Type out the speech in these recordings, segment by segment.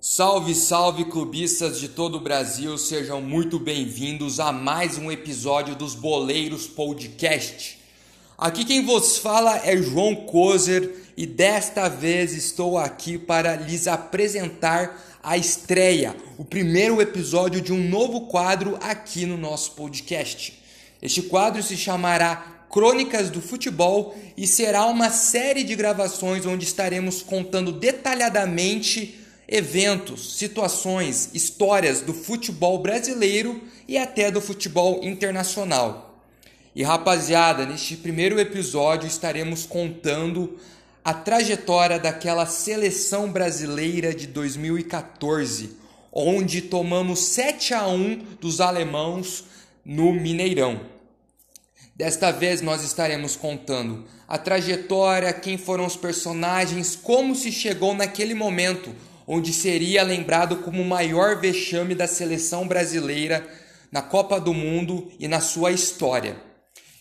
Salve, salve clubistas de todo o Brasil, sejam muito bem-vindos a mais um episódio dos Boleiros Podcast. Aqui quem vos fala é João Kozer e desta vez estou aqui para lhes apresentar a estreia, o primeiro episódio de um novo quadro aqui no nosso podcast. Este quadro se chamará Crônicas do Futebol e será uma série de gravações onde estaremos contando detalhadamente eventos, situações, histórias do futebol brasileiro e até do futebol internacional. E rapaziada, neste primeiro episódio estaremos contando a trajetória daquela seleção brasileira de 2014, onde tomamos 7 a 1 dos alemãos no Mineirão. Desta vez nós estaremos contando a trajetória, quem foram os personagens, como se chegou naquele momento onde seria lembrado como o maior vexame da seleção brasileira na Copa do Mundo e na sua história.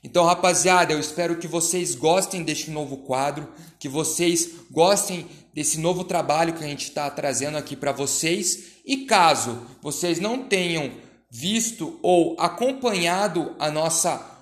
Então, rapaziada, eu espero que vocês gostem deste novo quadro, que vocês gostem desse novo trabalho que a gente está trazendo aqui para vocês. E caso vocês não tenham visto ou acompanhado a nossa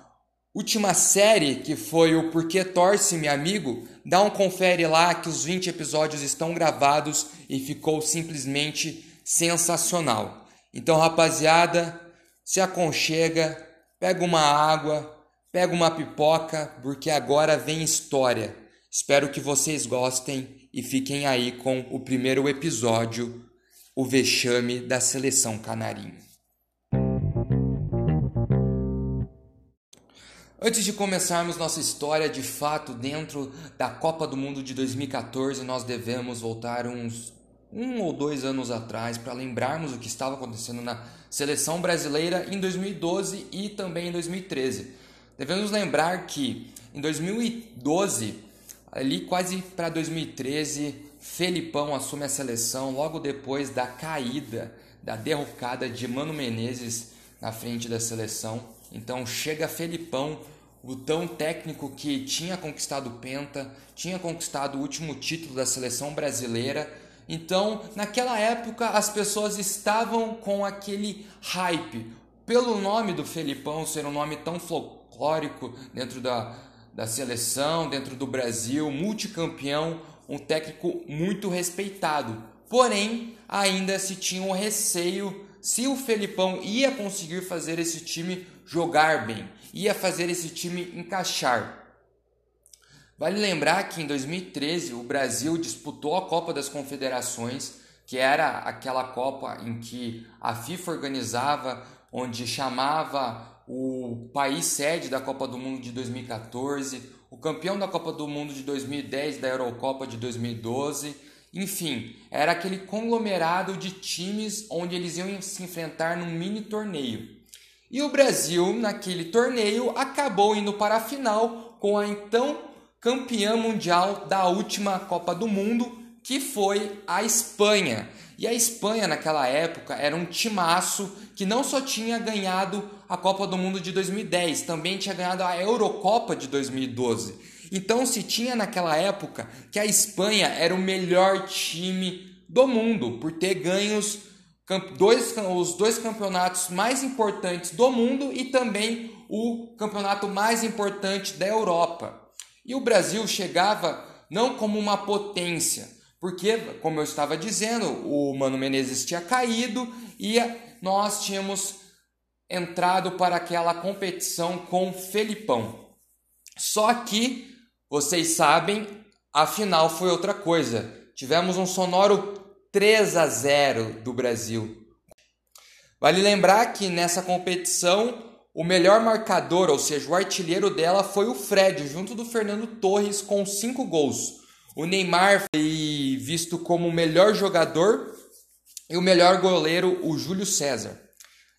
última série, que foi o Porquê Torce, meu amigo, dá um confere lá que os 20 episódios estão gravados e ficou simplesmente sensacional. Então, rapaziada, se aconchega, pega uma água, pega uma pipoca, porque agora vem história. Espero que vocês gostem e fiquem aí com o primeiro episódio, o vexame da seleção canarinho. Antes de começarmos nossa história de fato dentro da Copa do Mundo de 2014, nós devemos voltar uns um ou dois anos atrás para lembrarmos o que estava acontecendo na seleção brasileira em 2012 e também em 2013. Devemos lembrar que em 2012, ali quase para 2013, Felipão assume a seleção logo depois da caída, da derrocada de Mano Menezes na frente da seleção. Então chega Felipão o tão técnico que tinha conquistado o Penta, tinha conquistado o último título da seleção brasileira. Então, naquela época, as pessoas estavam com aquele hype. Pelo nome do Felipão ser um nome tão folclórico dentro da, da seleção, dentro do Brasil, multicampeão, um técnico muito respeitado. Porém, ainda se tinha um receio se o Felipão ia conseguir fazer esse time jogar bem ia fazer esse time encaixar. Vale lembrar que em 2013 o Brasil disputou a Copa das Confederações, que era aquela Copa em que a FIFA organizava, onde chamava o país sede da Copa do Mundo de 2014, o campeão da Copa do Mundo de 2010, da Eurocopa de 2012. Enfim, era aquele conglomerado de times onde eles iam se enfrentar num mini torneio. E o Brasil, naquele torneio, acabou indo para a final com a então campeã mundial da última Copa do Mundo, que foi a Espanha. E a Espanha, naquela época, era um timaço que não só tinha ganhado a Copa do Mundo de 2010, também tinha ganhado a Eurocopa de 2012. Então se tinha naquela época que a Espanha era o melhor time do mundo por ter ganhos dois, os dois campeonatos mais importantes do mundo e também o campeonato mais importante da Europa. E o Brasil chegava não como uma potência, porque, como eu estava dizendo, o Mano Menezes tinha caído e nós tínhamos entrado para aquela competição com o Felipão. Só que, vocês sabem, a final foi outra coisa. Tivemos um sonoro 3 a 0 do Brasil. Vale lembrar que nessa competição o melhor marcador, ou seja, o artilheiro dela foi o Fred, junto do Fernando Torres com 5 gols. O Neymar foi visto como o melhor jogador e o melhor goleiro, o Júlio César.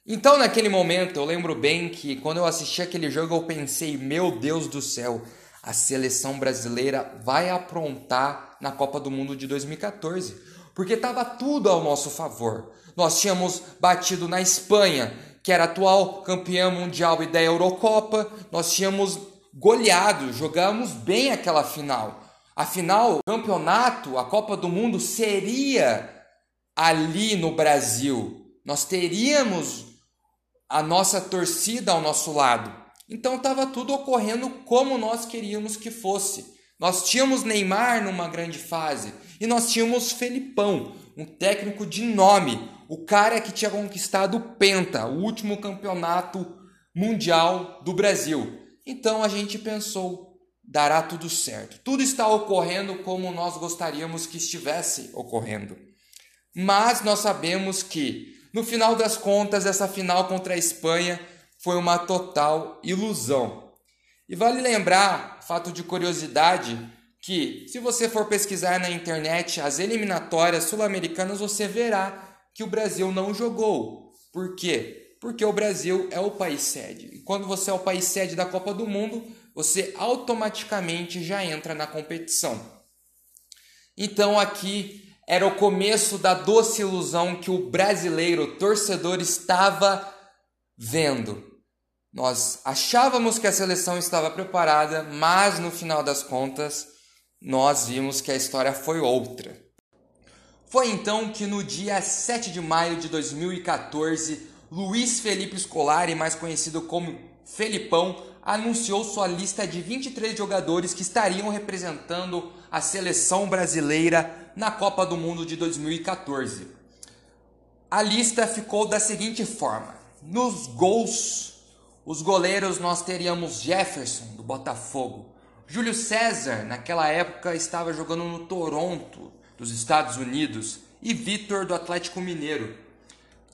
Então, naquele momento, eu lembro bem que quando eu assisti aquele jogo, eu pensei: meu Deus do céu, a seleção brasileira vai aprontar na Copa do Mundo de 2014 porque estava tudo ao nosso favor. Nós tínhamos batido na Espanha, que era atual campeã mundial e da Eurocopa. Nós tínhamos goleado, jogamos bem aquela final. Afinal, o campeonato, a Copa do Mundo seria ali no Brasil. Nós teríamos a nossa torcida ao nosso lado. Então estava tudo ocorrendo como nós queríamos que fosse. Nós tínhamos Neymar numa grande fase e nós tínhamos Felipão, um técnico de nome, o cara que tinha conquistado o Penta, o último campeonato mundial do Brasil. Então a gente pensou, dará tudo certo. Tudo está ocorrendo como nós gostaríamos que estivesse ocorrendo. Mas nós sabemos que, no final das contas, essa final contra a Espanha foi uma total ilusão. E vale lembrar, fato de curiosidade, que se você for pesquisar na internet as eliminatórias sul-americanas, você verá que o Brasil não jogou. Por quê? Porque o Brasil é o país sede. E quando você é o país sede da Copa do Mundo, você automaticamente já entra na competição. Então aqui era o começo da doce ilusão que o brasileiro torcedor estava vendo. Nós achávamos que a seleção estava preparada, mas no final das contas nós vimos que a história foi outra. Foi então que no dia 7 de maio de 2014, Luiz Felipe Scolari, mais conhecido como Felipão, anunciou sua lista de 23 jogadores que estariam representando a seleção brasileira na Copa do Mundo de 2014. A lista ficou da seguinte forma: nos gols, os goleiros nós teríamos Jefferson do Botafogo, Júlio César, naquela época estava jogando no Toronto, dos Estados Unidos, e Vitor do Atlético Mineiro.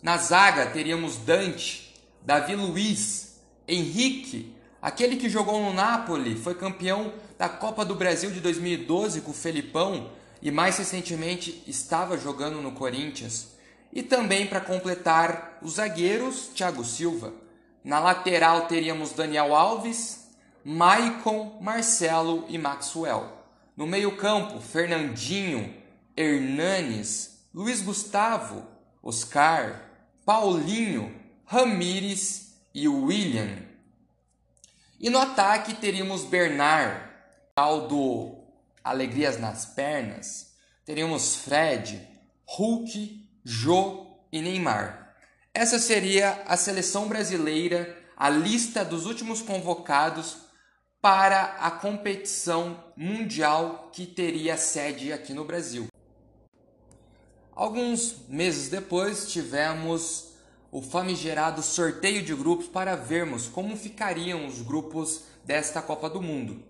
Na zaga teríamos Dante, Davi Luiz, Henrique, aquele que jogou no Napoli, foi campeão da Copa do Brasil de 2012 com o Felipão e mais recentemente estava jogando no Corinthians. E também para completar os zagueiros, Thiago Silva. Na lateral teríamos Daniel Alves, Maicon, Marcelo e Maxwell. No meio-campo, Fernandinho, Hernanes, Luiz Gustavo, Oscar, Paulinho, Ramires e William. E no ataque teríamos Bernard, Aldo Alegrias nas pernas. Teríamos Fred, Hulk, Jô e Neymar. Essa seria a seleção brasileira, a lista dos últimos convocados para a competição mundial que teria sede aqui no Brasil. Alguns meses depois tivemos o famigerado sorteio de grupos para vermos como ficariam os grupos desta Copa do Mundo.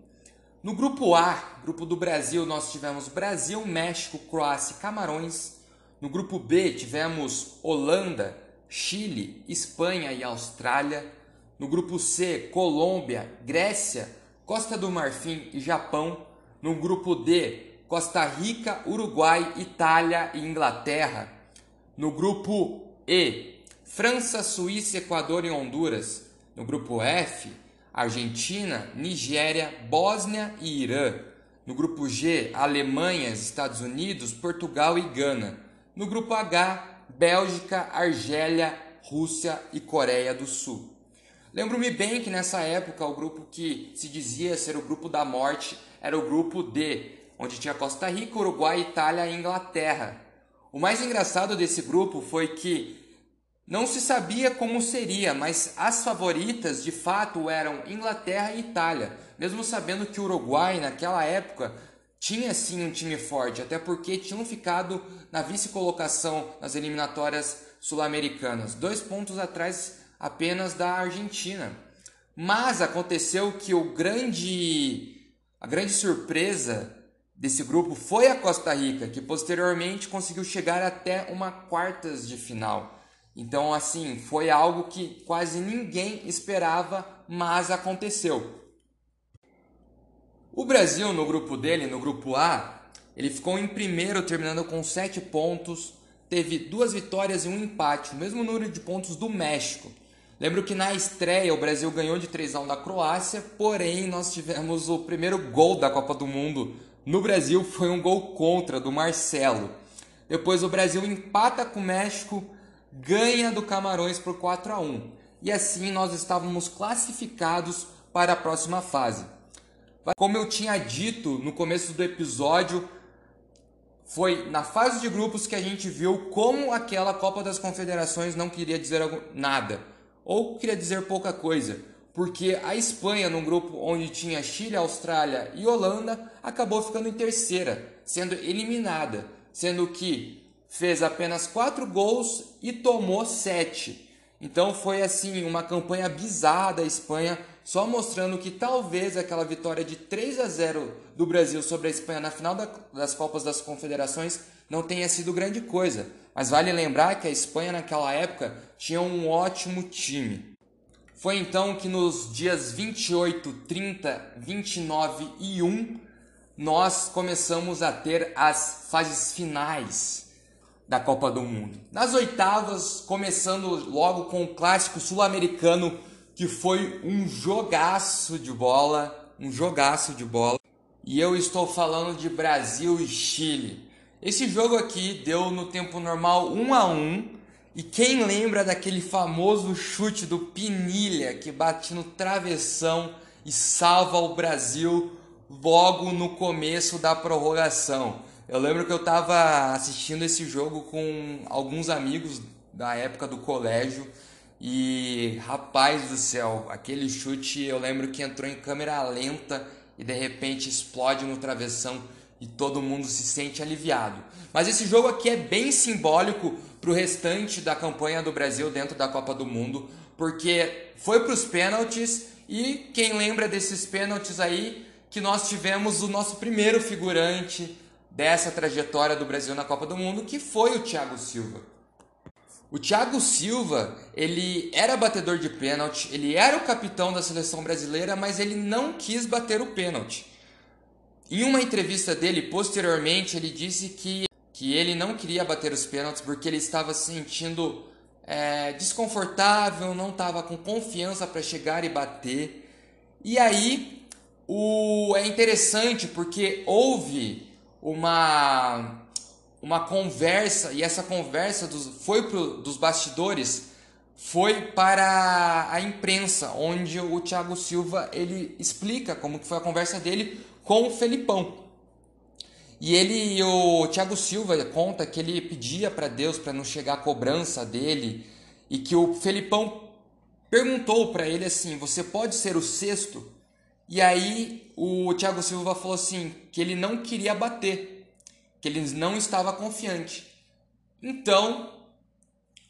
No grupo A, grupo do Brasil, nós tivemos Brasil, México, Croácia e Camarões. No grupo B, tivemos Holanda, Chile, Espanha e Austrália. No grupo C, Colômbia, Grécia, Costa do Marfim e Japão. No grupo D, Costa Rica, Uruguai, Itália e Inglaterra. No grupo E, França, Suíça, Equador e Honduras. No grupo F, Argentina, Nigéria, Bósnia e Irã. No grupo G, Alemanha, Estados Unidos, Portugal e Gana. No grupo H, Bélgica, Argélia, Rússia e Coreia do Sul. Lembro-me bem que nessa época o grupo que se dizia ser o grupo da morte era o grupo D, onde tinha Costa Rica, Uruguai, Itália e Inglaterra. O mais engraçado desse grupo foi que não se sabia como seria, mas as favoritas de fato eram Inglaterra e Itália, mesmo sabendo que o Uruguai naquela época tinha sim um time forte, até porque tinham ficado na vice-colocação nas eliminatórias sul-americanas, dois pontos atrás apenas da Argentina. Mas aconteceu que o grande a grande surpresa desse grupo foi a Costa Rica, que posteriormente conseguiu chegar até uma quartas de final. Então, assim, foi algo que quase ninguém esperava, mas aconteceu. O Brasil, no grupo dele, no grupo A, ele ficou em primeiro, terminando com sete pontos. Teve duas vitórias e um empate, o mesmo número de pontos do México. Lembro que na estreia o Brasil ganhou de 3 a 1 da Croácia, porém nós tivemos o primeiro gol da Copa do Mundo no Brasil foi um gol contra do Marcelo. Depois o Brasil empata com o México ganha do Camarões por 4 a 1. E assim nós estávamos classificados para a próxima fase. Como eu tinha dito no começo do episódio, foi na fase de grupos que a gente viu como aquela Copa das Confederações não queria dizer nada, ou queria dizer pouca coisa, porque a Espanha, num grupo onde tinha Chile, Austrália e Holanda, acabou ficando em terceira, sendo eliminada, sendo que fez apenas quatro gols e tomou sete. Então foi assim uma campanha bizarra da Espanha, só mostrando que talvez aquela vitória de 3 a 0 do Brasil sobre a Espanha na final das Copas das Confederações não tenha sido grande coisa. Mas vale lembrar que a Espanha naquela época tinha um ótimo time. Foi então que nos dias 28, 30, 29 e 1 nós começamos a ter as fases finais da Copa do Mundo. Nas oitavas, começando logo com o clássico sul-americano, que foi um jogaço de bola, um jogaço de bola. E eu estou falando de Brasil e Chile. Esse jogo aqui deu no tempo normal 1 a 1 e quem lembra daquele famoso chute do Pinilha que bate no travessão e salva o Brasil logo no começo da prorrogação? Eu lembro que eu estava assistindo esse jogo com alguns amigos da época do colégio e rapaz do céu, aquele chute eu lembro que entrou em câmera lenta e de repente explode no travessão e todo mundo se sente aliviado. Mas esse jogo aqui é bem simbólico para o restante da campanha do Brasil dentro da Copa do Mundo, porque foi para os pênaltis e quem lembra desses pênaltis aí que nós tivemos o nosso primeiro figurante dessa trajetória do Brasil na Copa do Mundo, que foi o Thiago Silva. O Thiago Silva, ele era batedor de pênalti, ele era o capitão da seleção brasileira, mas ele não quis bater o pênalti. Em uma entrevista dele, posteriormente, ele disse que, que ele não queria bater os pênaltis porque ele estava se sentindo é, desconfortável, não estava com confiança para chegar e bater. E aí, o, é interessante porque houve uma, uma conversa, e essa conversa dos, foi pro, dos bastidores, foi para a imprensa, onde o Thiago Silva ele explica como que foi a conversa dele com o Felipão. E ele, o Thiago Silva conta que ele pedia para Deus para não chegar a cobrança dele e que o Felipão perguntou para ele assim: "Você pode ser o sexto?" E aí o Thiago Silva falou assim que ele não queria bater, que ele não estava confiante. Então,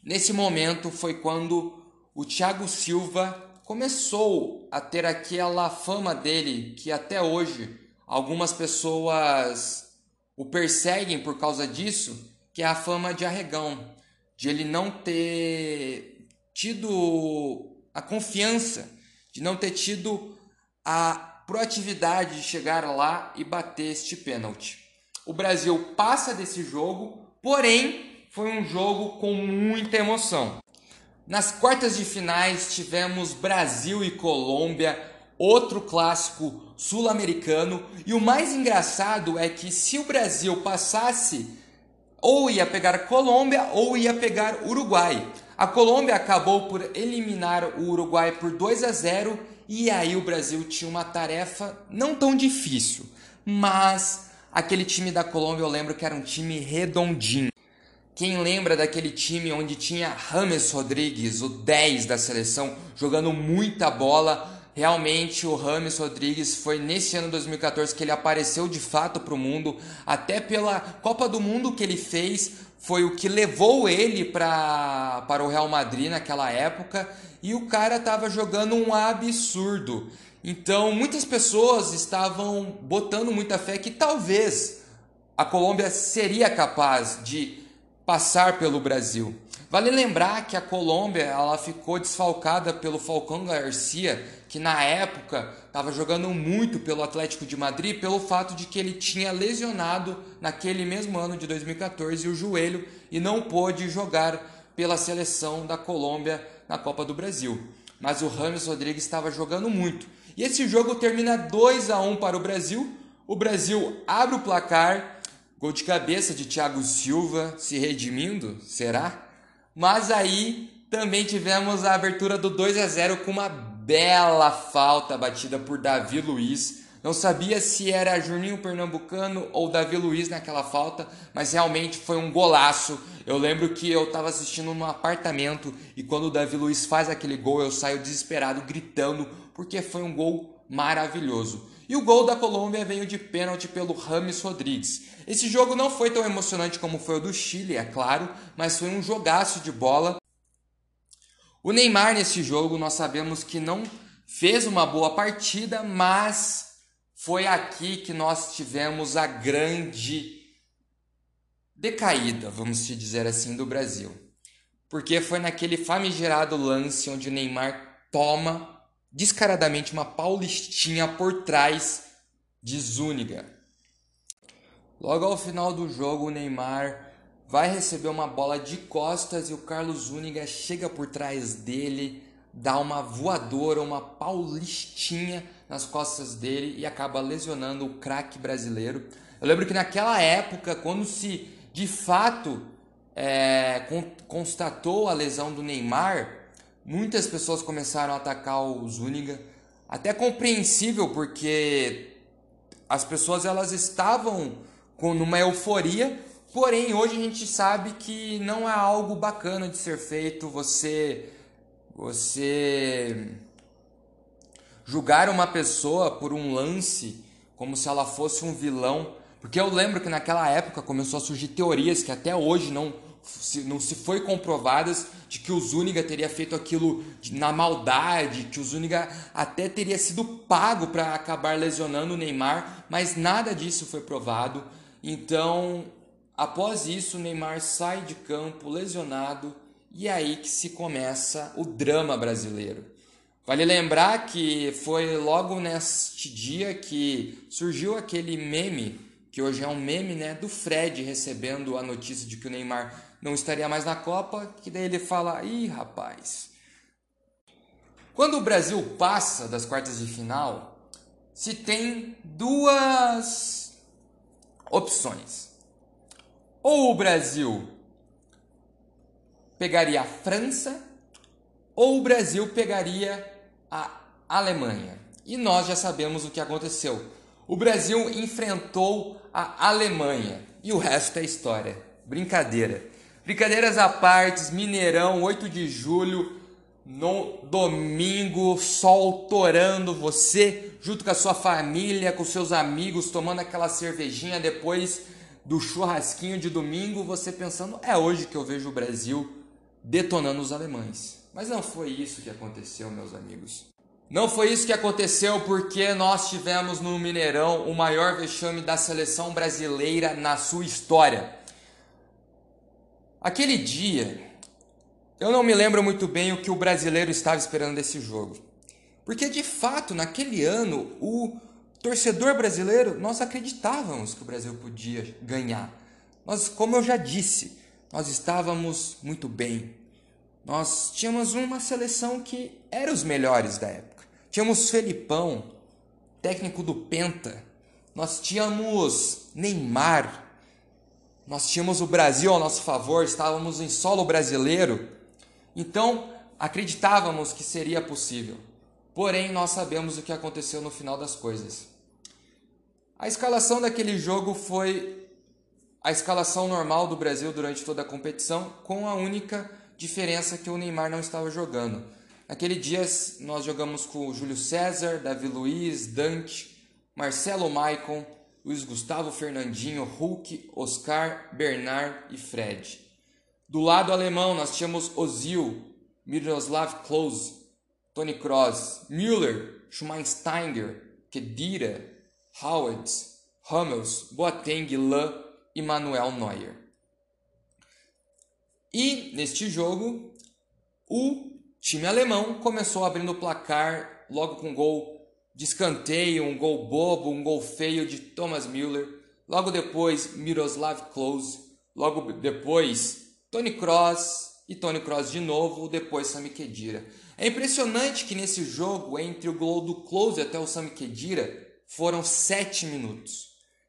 nesse momento foi quando o Thiago Silva começou a ter aquela fama dele que até hoje algumas pessoas o perseguem por causa disso, que é a fama de arregão, de ele não ter tido a confiança, de não ter tido a proatividade de chegar lá e bater este pênalti. O Brasil passa desse jogo, porém foi um jogo com muita emoção. Nas quartas de finais tivemos Brasil e Colômbia, outro clássico sul-americano, e o mais engraçado é que se o Brasil passasse, ou ia pegar Colômbia ou ia pegar Uruguai. A Colômbia acabou por eliminar o Uruguai por 2 a 0 e aí o Brasil tinha uma tarefa não tão difícil, mas aquele time da Colômbia eu lembro que era um time redondinho. Quem lembra daquele time onde tinha Rames Rodrigues, o 10 da seleção, jogando muita bola? Realmente o Rames Rodrigues foi nesse ano 2014 que ele apareceu de fato para o mundo, até pela Copa do Mundo que ele fez, foi o que levou ele pra, para o Real Madrid naquela época e o cara estava jogando um absurdo. Então, muitas pessoas estavam botando muita fé que talvez a Colômbia seria capaz de passar pelo Brasil. Vale lembrar que a Colômbia ela ficou desfalcada pelo Falcão Garcia, que na época estava jogando muito pelo Atlético de Madrid, pelo fato de que ele tinha lesionado naquele mesmo ano de 2014 o joelho e não pôde jogar pela seleção da Colômbia na Copa do Brasil. Mas o Rames Rodrigues estava jogando muito. E esse jogo termina 2 a 1 para o Brasil. O Brasil abre o placar, gol de cabeça de Thiago Silva se redimindo, será? Mas aí também tivemos a abertura do 2 a 0 com uma bela falta batida por Davi Luiz. Não sabia se era Juninho Pernambucano ou Davi Luiz naquela falta, mas realmente foi um golaço. Eu lembro que eu estava assistindo no apartamento e quando o Davi Luiz faz aquele gol, eu saio desesperado gritando porque foi um gol maravilhoso. E o gol da Colômbia veio de pênalti pelo Rames Rodrigues. Esse jogo não foi tão emocionante como foi o do Chile, é claro, mas foi um jogaço de bola. O Neymar nesse jogo nós sabemos que não fez uma boa partida, mas foi aqui que nós tivemos a grande decaída, vamos dizer assim, do Brasil. Porque foi naquele famigerado lance onde o Neymar toma descaradamente uma paulistinha por trás de Zúñiga. Logo ao final do jogo, o Neymar vai receber uma bola de costas e o Carlos Zúñiga chega por trás dele, dá uma voadora, uma paulistinha nas costas dele e acaba lesionando o craque brasileiro. Eu lembro que naquela época, quando se de fato é, constatou a lesão do Neymar, muitas pessoas começaram a atacar o Zúñiga. Até compreensível, porque as pessoas elas estavam com numa euforia, porém hoje a gente sabe que não é algo bacana de ser feito. Você você julgar uma pessoa por um lance como se ela fosse um vilão, porque eu lembro que naquela época começou a surgir teorias que até hoje não não se foi comprovadas de que o Zúñiga teria feito aquilo na maldade, que o Zúñiga até teria sido pago para acabar lesionando o Neymar, mas nada disso foi provado. Então, após isso, o Neymar sai de campo lesionado e é aí que se começa o drama brasileiro. Vale lembrar que foi logo neste dia que surgiu aquele meme, que hoje é um meme, né, do Fred recebendo a notícia de que o Neymar não estaria mais na Copa, que daí ele fala: "Ih, rapaz". Quando o Brasil passa das quartas de final, se tem duas opções. Ou o Brasil pegaria a França ou o Brasil pegaria a Alemanha. E nós já sabemos o que aconteceu. O Brasil enfrentou a Alemanha e o resto é história. Brincadeira. Brincadeiras à parte, Mineirão, 8 de julho, no domingo, sol torando, você junto com a sua família, com seus amigos, tomando aquela cervejinha depois do churrasquinho de domingo, você pensando, é hoje que eu vejo o Brasil detonando os alemães. Mas não foi isso que aconteceu, meus amigos. Não foi isso que aconteceu porque nós tivemos no Mineirão o maior vexame da seleção brasileira na sua história. Aquele dia, eu não me lembro muito bem o que o brasileiro estava esperando desse jogo. Porque de fato, naquele ano, o torcedor brasileiro, nós acreditávamos que o Brasil podia ganhar. Nós, como eu já disse, nós estávamos muito bem. Nós tínhamos uma seleção que era os melhores da época. Tínhamos Felipão, técnico do Penta. Nós tínhamos Neymar. Nós tínhamos o Brasil ao nosso favor, estávamos em solo brasileiro. Então, acreditávamos que seria possível. Porém, nós sabemos o que aconteceu no final das coisas. A escalação daquele jogo foi a escalação normal do Brasil durante toda a competição, com a única diferença que o Neymar não estava jogando. Naquele dia nós jogamos com o Júlio César, Davi Luiz, Dante, Marcelo Maicon, Luiz Gustavo, Fernandinho, Hulk, Oscar, Bernard e Fred. Do lado alemão nós tínhamos Ozil, Miroslav Klose, Tony Kroos, Müller, Schweinsteiger, Kedira, Howard, Hummels, Boateng, Lan e Manuel Neuer. E neste jogo, o time alemão começou abrindo o placar logo com gol de escanteio, um gol bobo, um gol feio de Thomas Müller. Logo depois, Miroslav Klose. Logo depois, Tony Kroos e Tony Kroos de novo, depois Sami Khedira. É impressionante que nesse jogo, entre o gol do Klose até o Sami Khedira, foram sete minutos.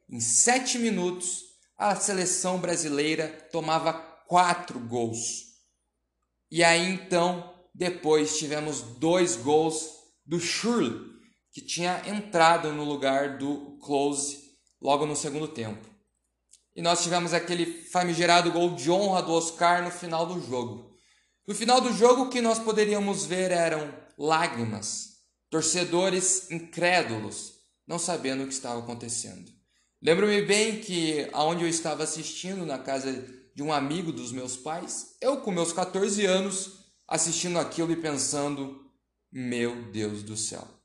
Em sete minutos, a seleção brasileira tomava quatro gols. E aí então, depois tivemos dois gols do Schürrle, que tinha entrado no lugar do Close logo no segundo tempo. E nós tivemos aquele famigerado gol de honra do Oscar no final do jogo. No final do jogo, o que nós poderíamos ver eram lágrimas, torcedores incrédulos, não sabendo o que estava acontecendo. Lembro-me bem que aonde eu estava assistindo na casa de um amigo dos meus pais, eu com meus 14 anos assistindo aquilo e pensando: meu Deus do céu.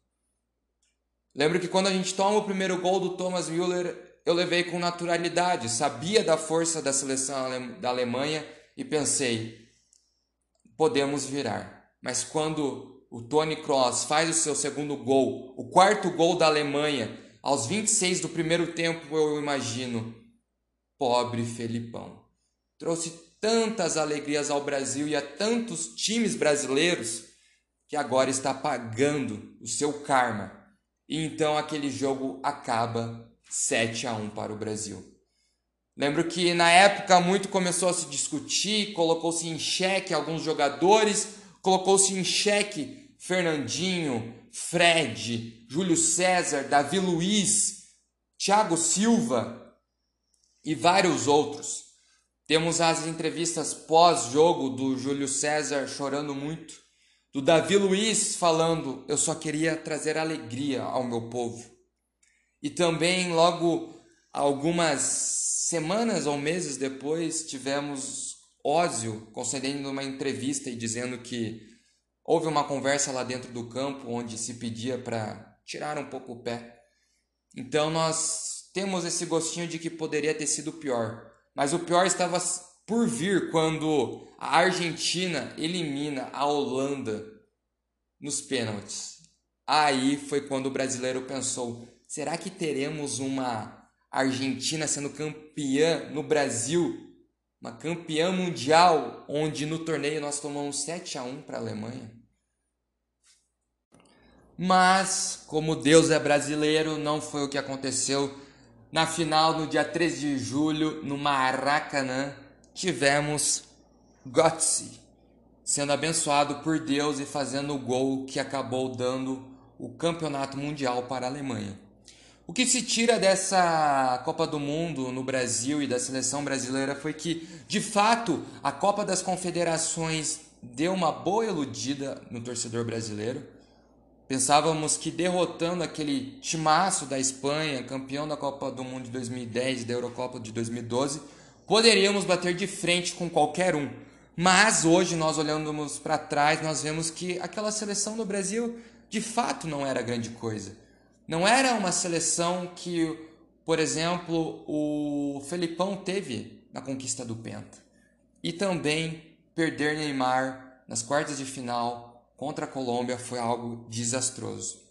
Lembro que quando a gente toma o primeiro gol do Thomas Müller, eu levei com naturalidade, sabia da força da seleção da Alemanha e pensei: podemos virar. Mas quando o Tony Kroos faz o seu segundo gol, o quarto gol da Alemanha, aos 26 do primeiro tempo, eu imagino, pobre Felipão. Trouxe tantas alegrias ao Brasil e a tantos times brasileiros que agora está pagando o seu karma. E então aquele jogo acaba 7 a 1 para o Brasil. Lembro que na época muito começou a se discutir, colocou-se em xeque alguns jogadores, colocou-se em xeque Fernandinho, Fred, Júlio César, Davi Luiz, Thiago Silva e vários outros. Temos as entrevistas pós-jogo do Júlio César chorando muito, do Davi Luiz falando: Eu só queria trazer alegria ao meu povo. E também, logo algumas semanas ou meses depois, tivemos Ózio concedendo uma entrevista e dizendo que Houve uma conversa lá dentro do campo onde se pedia para tirar um pouco o pé. Então nós temos esse gostinho de que poderia ter sido pior. Mas o pior estava por vir quando a Argentina elimina a Holanda nos pênaltis. Aí foi quando o brasileiro pensou: será que teremos uma Argentina sendo campeã no Brasil? Uma campeã mundial, onde no torneio nós tomamos 7 a 1 para a Alemanha? Mas, como Deus é brasileiro, não foi o que aconteceu. Na final, no dia 13 de julho, no Maracanã, tivemos Götze sendo abençoado por Deus e fazendo o gol que acabou dando o campeonato mundial para a Alemanha. O que se tira dessa Copa do Mundo no Brasil e da seleção brasileira foi que, de fato, a Copa das Confederações deu uma boa iludida no torcedor brasileiro Pensávamos que derrotando aquele timaço da Espanha, campeão da Copa do Mundo de 2010 e da Eurocopa de 2012, poderíamos bater de frente com qualquer um. Mas hoje nós olhamos para trás, nós vemos que aquela seleção do Brasil de fato não era grande coisa. Não era uma seleção que, por exemplo, o Felipão teve na conquista do Penta. E também perder Neymar nas quartas de final contra a Colômbia foi algo desastroso.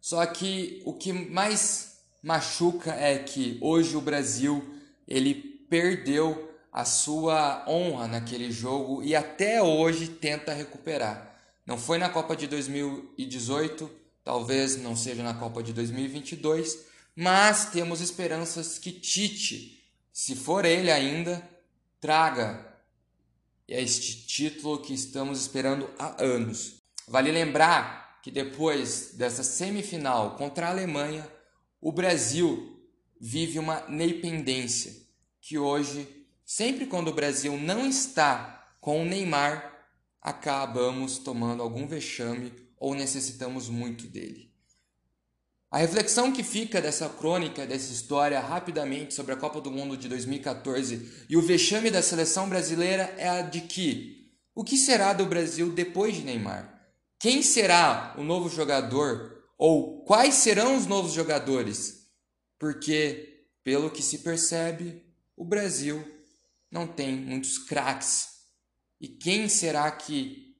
Só que o que mais machuca é que hoje o Brasil ele perdeu a sua honra naquele jogo e até hoje tenta recuperar. Não foi na Copa de 2018, talvez não seja na Copa de 2022, mas temos esperanças que Tite, se for ele ainda, traga este título que estamos esperando há anos. Vale lembrar que depois dessa semifinal contra a Alemanha, o Brasil vive uma independência que hoje, sempre quando o Brasil não está com o Neymar, acabamos tomando algum vexame ou necessitamos muito dele. A reflexão que fica dessa crônica, dessa história, rapidamente sobre a Copa do Mundo de 2014 e o vexame da seleção brasileira é a de que o que será do Brasil depois de Neymar? Quem será o novo jogador? Ou quais serão os novos jogadores? Porque, pelo que se percebe, o Brasil não tem muitos craques. E quem será que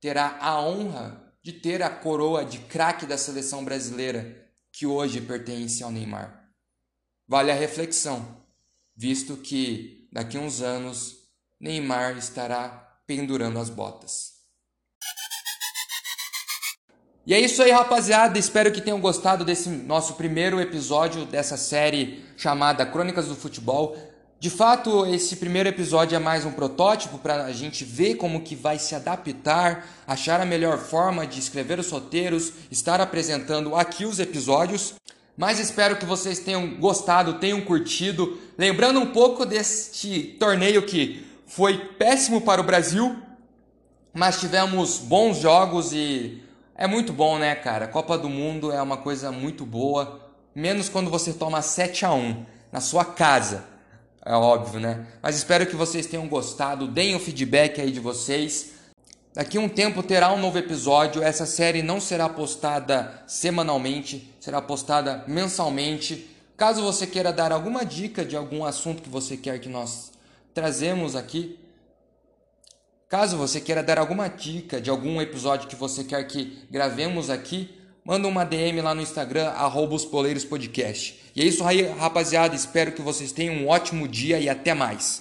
terá a honra de ter a coroa de craque da seleção brasileira que hoje pertence ao Neymar. Vale a reflexão, visto que daqui a uns anos Neymar estará pendurando as botas. E é isso aí, rapaziada. Espero que tenham gostado desse nosso primeiro episódio dessa série chamada Crônicas do Futebol. De fato, esse primeiro episódio é mais um protótipo para a gente ver como que vai se adaptar, achar a melhor forma de escrever os roteiros, estar apresentando aqui os episódios. Mas espero que vocês tenham gostado, tenham curtido. Lembrando um pouco deste torneio que foi péssimo para o Brasil, mas tivemos bons jogos e é muito bom, né, cara? Copa do Mundo é uma coisa muito boa, menos quando você toma 7 a 1 na sua casa. É óbvio, né? Mas espero que vocês tenham gostado. Deem o feedback aí de vocês. Daqui um tempo terá um novo episódio. Essa série não será postada semanalmente, será postada mensalmente. Caso você queira dar alguma dica de algum assunto que você quer que nós trazemos aqui, caso você queira dar alguma dica de algum episódio que você quer que gravemos aqui, manda uma DM lá no Instagram, arroba os Poleiros Podcast. E é isso aí, rapaziada. Espero que vocês tenham um ótimo dia e até mais.